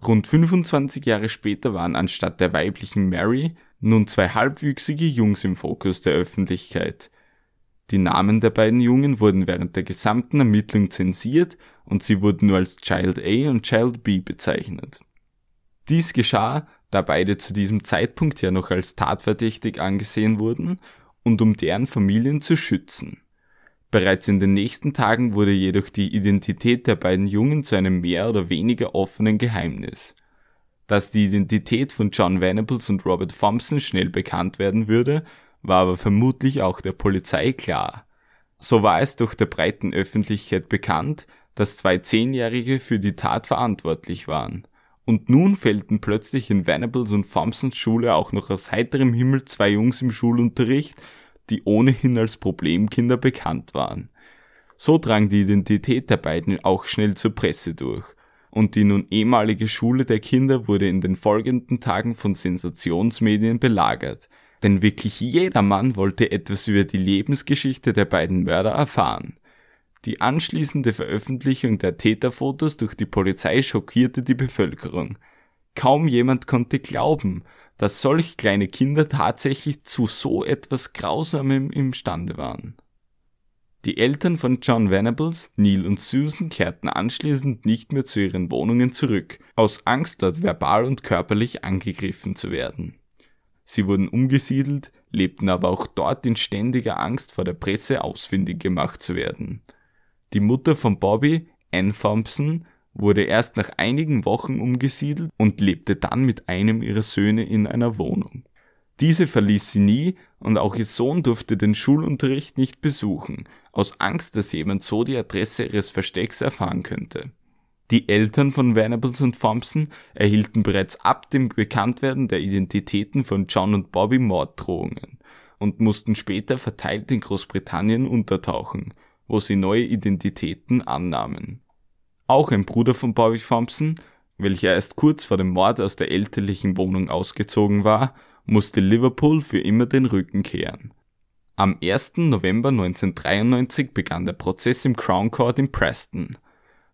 Rund 25 Jahre später waren anstatt der weiblichen Mary nun zwei halbwüchsige Jungs im Fokus der Öffentlichkeit. Die Namen der beiden Jungen wurden während der gesamten Ermittlung zensiert und sie wurden nur als Child A und Child B bezeichnet. Dies geschah, da beide zu diesem Zeitpunkt ja noch als tatverdächtig angesehen wurden und um deren Familien zu schützen. Bereits in den nächsten Tagen wurde jedoch die Identität der beiden Jungen zu einem mehr oder weniger offenen Geheimnis. Dass die Identität von John Venables und Robert Thompson schnell bekannt werden würde, war aber vermutlich auch der Polizei klar. So war es durch der breiten Öffentlichkeit bekannt, dass zwei Zehnjährige für die Tat verantwortlich waren. Und nun fällten plötzlich in Venables und Thompsons Schule auch noch aus heiterem Himmel zwei Jungs im Schulunterricht, die ohnehin als Problemkinder bekannt waren. So drang die Identität der beiden auch schnell zur Presse durch, und die nun ehemalige Schule der Kinder wurde in den folgenden Tagen von Sensationsmedien belagert, denn wirklich jeder Mann wollte etwas über die Lebensgeschichte der beiden Mörder erfahren. Die anschließende Veröffentlichung der Täterfotos durch die Polizei schockierte die Bevölkerung. Kaum jemand konnte glauben, dass solch kleine Kinder tatsächlich zu so etwas Grausamem imstande waren. Die Eltern von John Venables, Neil und Susan kehrten anschließend nicht mehr zu ihren Wohnungen zurück, aus Angst dort verbal und körperlich angegriffen zu werden. Sie wurden umgesiedelt, lebten aber auch dort in ständiger Angst vor der Presse ausfindig gemacht zu werden. Die Mutter von Bobby, Ann Thompson, wurde erst nach einigen Wochen umgesiedelt und lebte dann mit einem ihrer Söhne in einer Wohnung. Diese verließ sie nie und auch ihr Sohn durfte den Schulunterricht nicht besuchen, aus Angst, dass jemand so die Adresse ihres Verstecks erfahren könnte. Die Eltern von Venables und Thompson erhielten bereits ab dem Bekanntwerden der Identitäten von John und Bobby Morddrohungen und mussten später verteilt in Großbritannien untertauchen, wo sie neue Identitäten annahmen. Auch ein Bruder von Bobby Thompson, welcher erst kurz vor dem Mord aus der elterlichen Wohnung ausgezogen war, musste Liverpool für immer den Rücken kehren. Am 1. November 1993 begann der Prozess im Crown Court in Preston.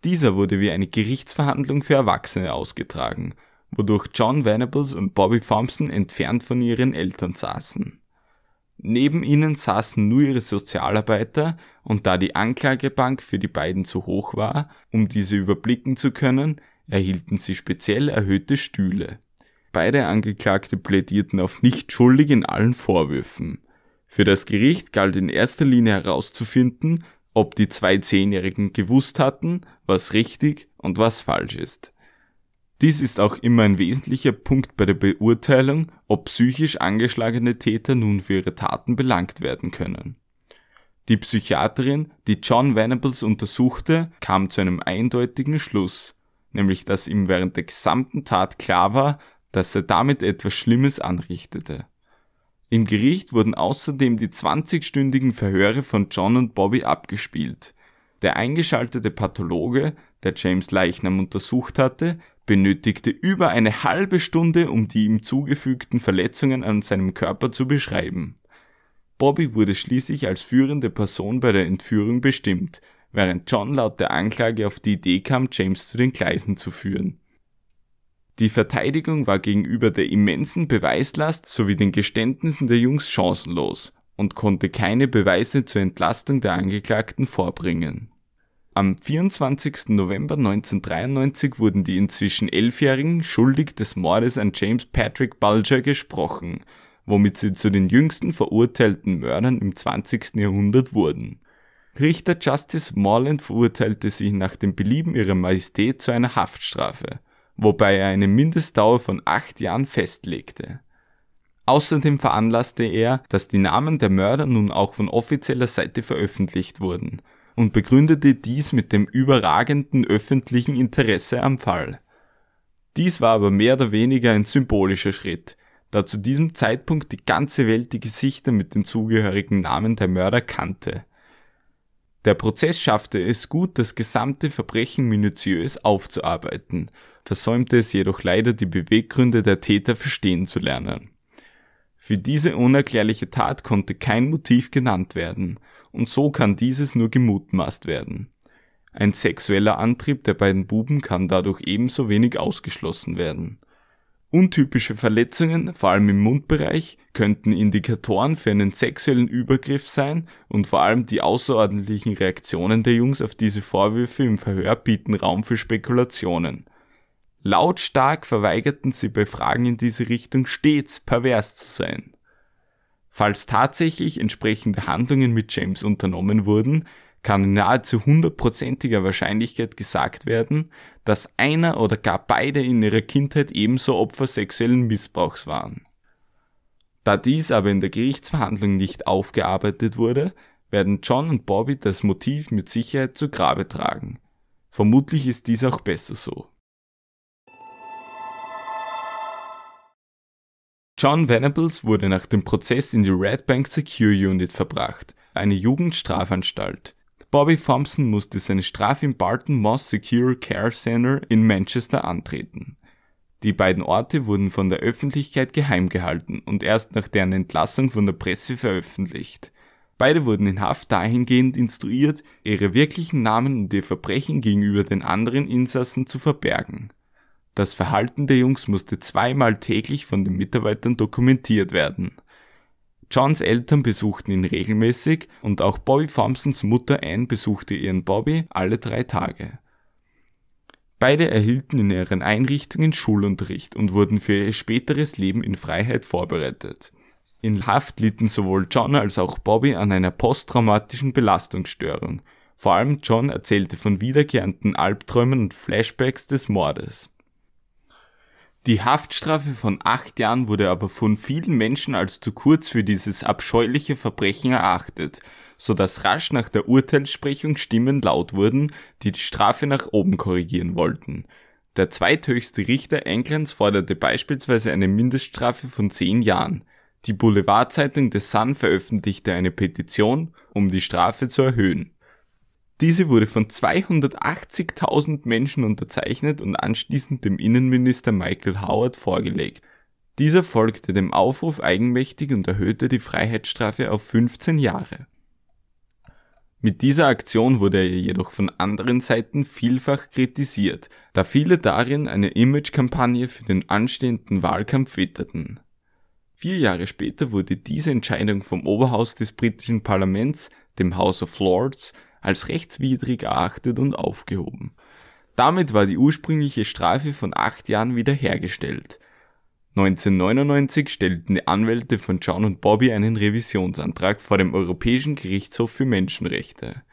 Dieser wurde wie eine Gerichtsverhandlung für Erwachsene ausgetragen, wodurch John Venables und Bobby Thompson entfernt von ihren Eltern saßen. Neben ihnen saßen nur ihre Sozialarbeiter und da die Anklagebank für die beiden zu hoch war, um diese überblicken zu können, erhielten sie speziell erhöhte Stühle. Beide Angeklagte plädierten auf nicht schuldig in allen Vorwürfen. Für das Gericht galt in erster Linie herauszufinden, ob die zwei Zehnjährigen gewusst hatten, was richtig und was falsch ist. Dies ist auch immer ein wesentlicher Punkt bei der Beurteilung, ob psychisch angeschlagene Täter nun für ihre Taten belangt werden können. Die Psychiaterin, die John Venables untersuchte, kam zu einem eindeutigen Schluss, nämlich dass ihm während der gesamten Tat klar war, dass er damit etwas Schlimmes anrichtete. Im Gericht wurden außerdem die 20-stündigen Verhöre von John und Bobby abgespielt. Der eingeschaltete Pathologe, der James Leichnam untersucht hatte, benötigte über eine halbe Stunde, um die ihm zugefügten Verletzungen an seinem Körper zu beschreiben. Bobby wurde schließlich als führende Person bei der Entführung bestimmt, während John laut der Anklage auf die Idee kam, James zu den Gleisen zu führen. Die Verteidigung war gegenüber der immensen Beweislast sowie den Geständnissen der Jungs chancenlos und konnte keine Beweise zur Entlastung der Angeklagten vorbringen. Am 24. November 1993 wurden die inzwischen Elfjährigen schuldig des Mordes an James Patrick Bulger gesprochen, womit sie zu den jüngsten verurteilten Mördern im 20. Jahrhundert wurden. Richter Justice Morland verurteilte sie nach dem Belieben ihrer Majestät zu einer Haftstrafe, wobei er eine Mindestdauer von acht Jahren festlegte. Außerdem veranlasste er, dass die Namen der Mörder nun auch von offizieller Seite veröffentlicht wurden und begründete dies mit dem überragenden öffentlichen Interesse am Fall. Dies war aber mehr oder weniger ein symbolischer Schritt, da zu diesem Zeitpunkt die ganze Welt die Gesichter mit den zugehörigen Namen der Mörder kannte. Der Prozess schaffte es gut, das gesamte Verbrechen minutiös aufzuarbeiten, versäumte es jedoch leider die Beweggründe der Täter verstehen zu lernen. Für diese unerklärliche Tat konnte kein Motiv genannt werden, und so kann dieses nur gemutmaßt werden. Ein sexueller Antrieb der beiden Buben kann dadurch ebenso wenig ausgeschlossen werden. Untypische Verletzungen, vor allem im Mundbereich, könnten Indikatoren für einen sexuellen Übergriff sein und vor allem die außerordentlichen Reaktionen der Jungs auf diese Vorwürfe im Verhör bieten Raum für Spekulationen. Lautstark verweigerten sie bei Fragen in diese Richtung stets pervers zu sein. Falls tatsächlich entsprechende Handlungen mit James unternommen wurden, kann in nahezu hundertprozentiger Wahrscheinlichkeit gesagt werden, dass einer oder gar beide in ihrer Kindheit ebenso Opfer sexuellen Missbrauchs waren. Da dies aber in der Gerichtsverhandlung nicht aufgearbeitet wurde, werden John und Bobby das Motiv mit Sicherheit zu Grabe tragen. Vermutlich ist dies auch besser so. John Venables wurde nach dem Prozess in die Red Bank Secure Unit verbracht, eine Jugendstrafanstalt, Bobby Thompson musste seine Strafe im Barton Moss Secure Care Center in Manchester antreten. Die beiden Orte wurden von der Öffentlichkeit geheim gehalten und erst nach deren Entlassung von der Presse veröffentlicht. Beide wurden in Haft dahingehend instruiert, ihre wirklichen Namen und ihr Verbrechen gegenüber den anderen Insassen zu verbergen. Das Verhalten der Jungs musste zweimal täglich von den Mitarbeitern dokumentiert werden Johns Eltern besuchten ihn regelmäßig und auch Bobby Thompsons Mutter Anne besuchte ihren Bobby alle drei Tage. Beide erhielten in ihren Einrichtungen Schulunterricht und wurden für ihr späteres Leben in Freiheit vorbereitet. In Haft litten sowohl John als auch Bobby an einer posttraumatischen Belastungsstörung. Vor allem John erzählte von wiederkehrenden Albträumen und Flashbacks des Mordes. Die Haftstrafe von acht Jahren wurde aber von vielen Menschen als zu kurz für dieses abscheuliche Verbrechen erachtet, so dass rasch nach der Urteilssprechung Stimmen laut wurden, die die Strafe nach oben korrigieren wollten. Der zweithöchste Richter Englands forderte beispielsweise eine Mindeststrafe von zehn Jahren. Die Boulevardzeitung The Sun veröffentlichte eine Petition, um die Strafe zu erhöhen. Diese wurde von 280.000 Menschen unterzeichnet und anschließend dem Innenminister Michael Howard vorgelegt. Dieser folgte dem Aufruf eigenmächtig und erhöhte die Freiheitsstrafe auf 15 Jahre. Mit dieser Aktion wurde er jedoch von anderen Seiten vielfach kritisiert, da viele darin eine Imagekampagne für den anstehenden Wahlkampf witterten. Vier Jahre später wurde diese Entscheidung vom Oberhaus des britischen Parlaments, dem House of Lords, als rechtswidrig erachtet und aufgehoben. Damit war die ursprüngliche Strafe von acht Jahren wiederhergestellt. 1999 stellten die Anwälte von John und Bobby einen Revisionsantrag vor dem Europäischen Gerichtshof für Menschenrechte.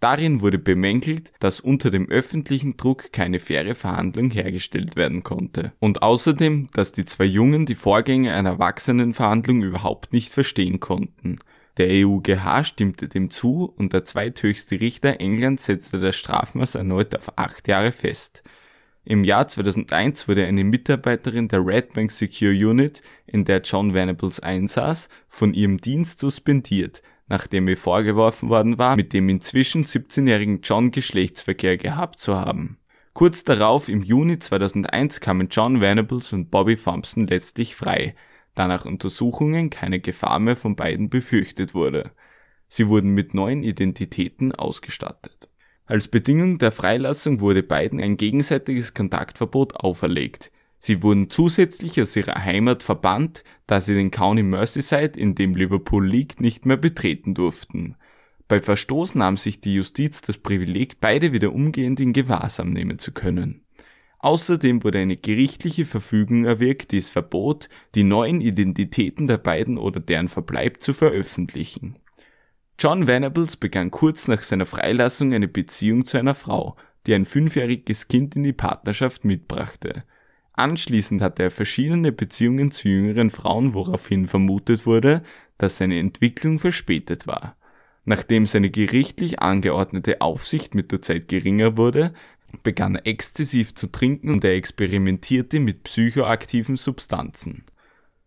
Darin wurde bemängelt, dass unter dem öffentlichen Druck keine faire Verhandlung hergestellt werden konnte. Und außerdem, dass die zwei Jungen die Vorgänge einer Erwachsenenverhandlung überhaupt nicht verstehen konnten der EuGH stimmte dem zu und der zweithöchste Richter Englands setzte das Strafmaß erneut auf acht Jahre fest. Im Jahr 2001 wurde eine Mitarbeiterin der Red Bank Secure Unit, in der John Venables einsaß, von ihrem Dienst suspendiert, nachdem ihr vorgeworfen worden war, mit dem inzwischen 17-jährigen John Geschlechtsverkehr gehabt zu haben. Kurz darauf, im Juni 2001, kamen John Venables und Bobby Thompson letztlich frei, da nach Untersuchungen keine Gefahr mehr von beiden befürchtet wurde. Sie wurden mit neuen Identitäten ausgestattet. Als Bedingung der Freilassung wurde beiden ein gegenseitiges Kontaktverbot auferlegt. Sie wurden zusätzlich aus ihrer Heimat verbannt, da sie den County Merseyside, in dem Liverpool liegt, nicht mehr betreten durften. Bei Verstoß nahm sich die Justiz das Privileg, beide wieder umgehend in Gewahrsam nehmen zu können. Außerdem wurde eine gerichtliche Verfügung erwirkt, die es verbot, die neuen Identitäten der beiden oder deren Verbleib zu veröffentlichen. John Venables begann kurz nach seiner Freilassung eine Beziehung zu einer Frau, die ein fünfjähriges Kind in die Partnerschaft mitbrachte. Anschließend hatte er verschiedene Beziehungen zu jüngeren Frauen, woraufhin vermutet wurde, dass seine Entwicklung verspätet war. Nachdem seine gerichtlich angeordnete Aufsicht mit der Zeit geringer wurde, begann exzessiv zu trinken und er experimentierte mit psychoaktiven Substanzen.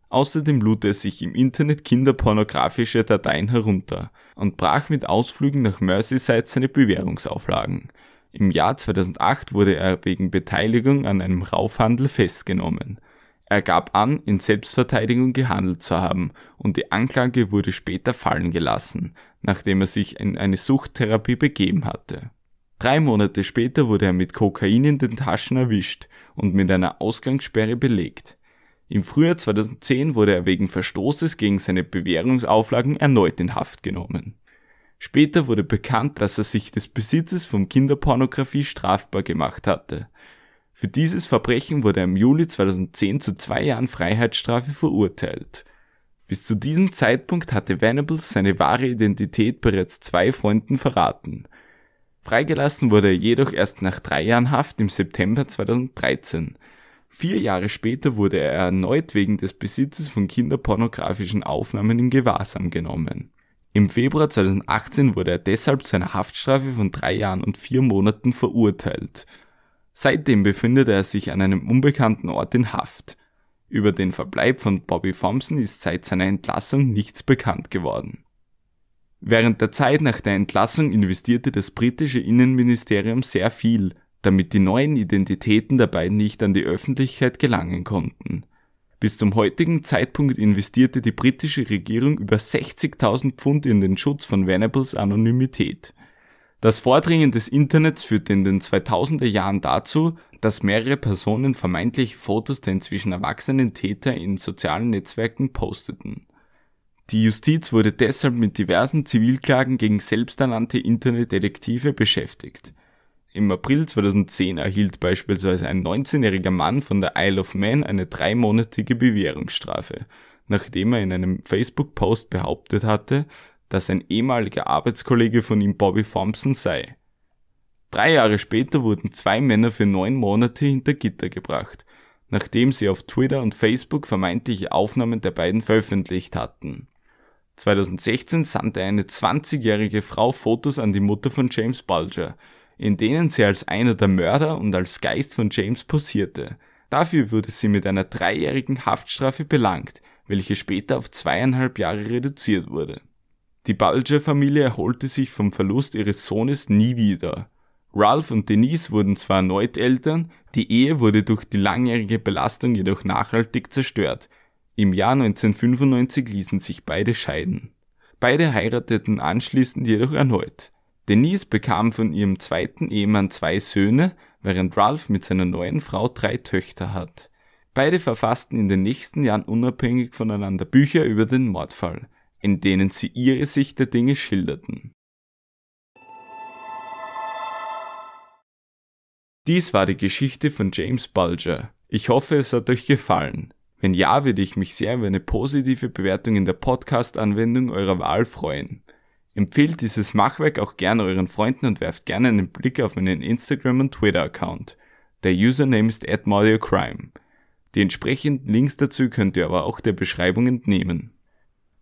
Außerdem lud er sich im Internet kinderpornografische Dateien herunter und brach mit Ausflügen nach Merseyside seine Bewährungsauflagen. Im Jahr 2008 wurde er wegen Beteiligung an einem Raufhandel festgenommen. Er gab an, in Selbstverteidigung gehandelt zu haben und die Anklage wurde später fallen gelassen, nachdem er sich in eine Suchttherapie begeben hatte. Drei Monate später wurde er mit Kokain in den Taschen erwischt und mit einer Ausgangssperre belegt. Im Frühjahr 2010 wurde er wegen Verstoßes gegen seine Bewährungsauflagen erneut in Haft genommen. Später wurde bekannt, dass er sich des Besitzes von Kinderpornografie strafbar gemacht hatte. Für dieses Verbrechen wurde er im Juli 2010 zu zwei Jahren Freiheitsstrafe verurteilt. Bis zu diesem Zeitpunkt hatte Venables seine wahre Identität bereits zwei Freunden verraten. Freigelassen wurde er jedoch erst nach drei Jahren Haft im September 2013. Vier Jahre später wurde er erneut wegen des Besitzes von kinderpornografischen Aufnahmen in Gewahrsam genommen. Im Februar 2018 wurde er deshalb zu einer Haftstrafe von drei Jahren und vier Monaten verurteilt. Seitdem befindet er sich an einem unbekannten Ort in Haft. Über den Verbleib von Bobby Thompson ist seit seiner Entlassung nichts bekannt geworden. Während der Zeit nach der Entlassung investierte das britische Innenministerium sehr viel, damit die neuen Identitäten beiden nicht an die Öffentlichkeit gelangen konnten. Bis zum heutigen Zeitpunkt investierte die britische Regierung über 60.000 Pfund in den Schutz von Venables Anonymität. Das Vordringen des Internets führte in den 2000er Jahren dazu, dass mehrere Personen vermeintliche Fotos der inzwischen erwachsenen Täter in sozialen Netzwerken posteten. Die Justiz wurde deshalb mit diversen Zivilklagen gegen selbsternannte Internetdetektive beschäftigt. Im April 2010 erhielt beispielsweise ein 19-jähriger Mann von der Isle of Man eine dreimonatige Bewährungsstrafe, nachdem er in einem Facebook-Post behauptet hatte, dass ein ehemaliger Arbeitskollege von ihm Bobby Thompson sei. Drei Jahre später wurden zwei Männer für neun Monate hinter Gitter gebracht, nachdem sie auf Twitter und Facebook vermeintliche Aufnahmen der beiden veröffentlicht hatten. 2016 sandte eine 20-jährige Frau Fotos an die Mutter von James Bulger, in denen sie als einer der Mörder und als Geist von James posierte. Dafür wurde sie mit einer dreijährigen Haftstrafe belangt, welche später auf zweieinhalb Jahre reduziert wurde. Die Bulger-Familie erholte sich vom Verlust ihres Sohnes nie wieder. Ralph und Denise wurden zwar erneut Eltern, die Ehe wurde durch die langjährige Belastung jedoch nachhaltig zerstört. Im Jahr 1995 ließen sich beide scheiden. Beide heirateten anschließend jedoch erneut. Denise bekam von ihrem zweiten Ehemann zwei Söhne, während Ralph mit seiner neuen Frau drei Töchter hat. Beide verfassten in den nächsten Jahren unabhängig voneinander Bücher über den Mordfall, in denen sie ihre Sicht der Dinge schilderten. Dies war die Geschichte von James Bulger. Ich hoffe, es hat euch gefallen. Wenn ja, würde ich mich sehr über eine positive Bewertung in der Podcast-Anwendung eurer Wahl freuen. Empfehlt dieses Machwerk auch gerne euren Freunden und werft gerne einen Blick auf meinen Instagram- und Twitter-Account. Der Username ist @maudiocrime. Die entsprechenden Links dazu könnt ihr aber auch der Beschreibung entnehmen.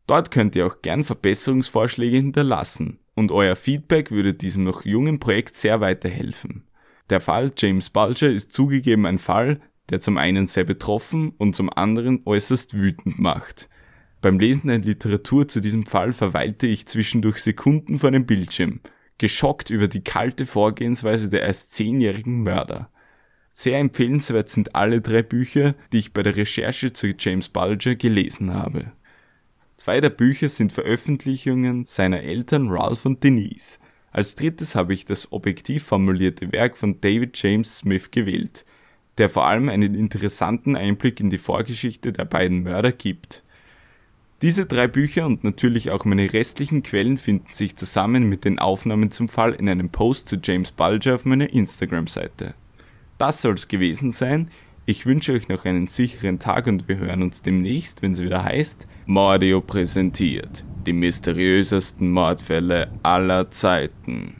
Dort könnt ihr auch gern Verbesserungsvorschläge hinterlassen und euer Feedback würde diesem noch jungen Projekt sehr weiterhelfen. Der Fall James Bulger ist zugegeben ein Fall, der zum einen sehr betroffen und zum anderen äußerst wütend macht. Beim Lesen der Literatur zu diesem Fall verweilte ich zwischendurch Sekunden vor dem Bildschirm, geschockt über die kalte Vorgehensweise der erst zehnjährigen Mörder. Sehr empfehlenswert sind alle drei Bücher, die ich bei der Recherche zu James Bulger gelesen habe. Zwei der Bücher sind Veröffentlichungen seiner Eltern Ralph und Denise. Als drittes habe ich das objektiv formulierte Werk von David James Smith gewählt, der vor allem einen interessanten Einblick in die Vorgeschichte der beiden Mörder gibt. Diese drei Bücher und natürlich auch meine restlichen Quellen finden sich zusammen mit den Aufnahmen zum Fall in einem Post zu James Bulger auf meiner Instagram-Seite. Das soll's gewesen sein. Ich wünsche euch noch einen sicheren Tag und wir hören uns demnächst, wenn es wieder heißt Mordio präsentiert die mysteriösesten Mordfälle aller Zeiten.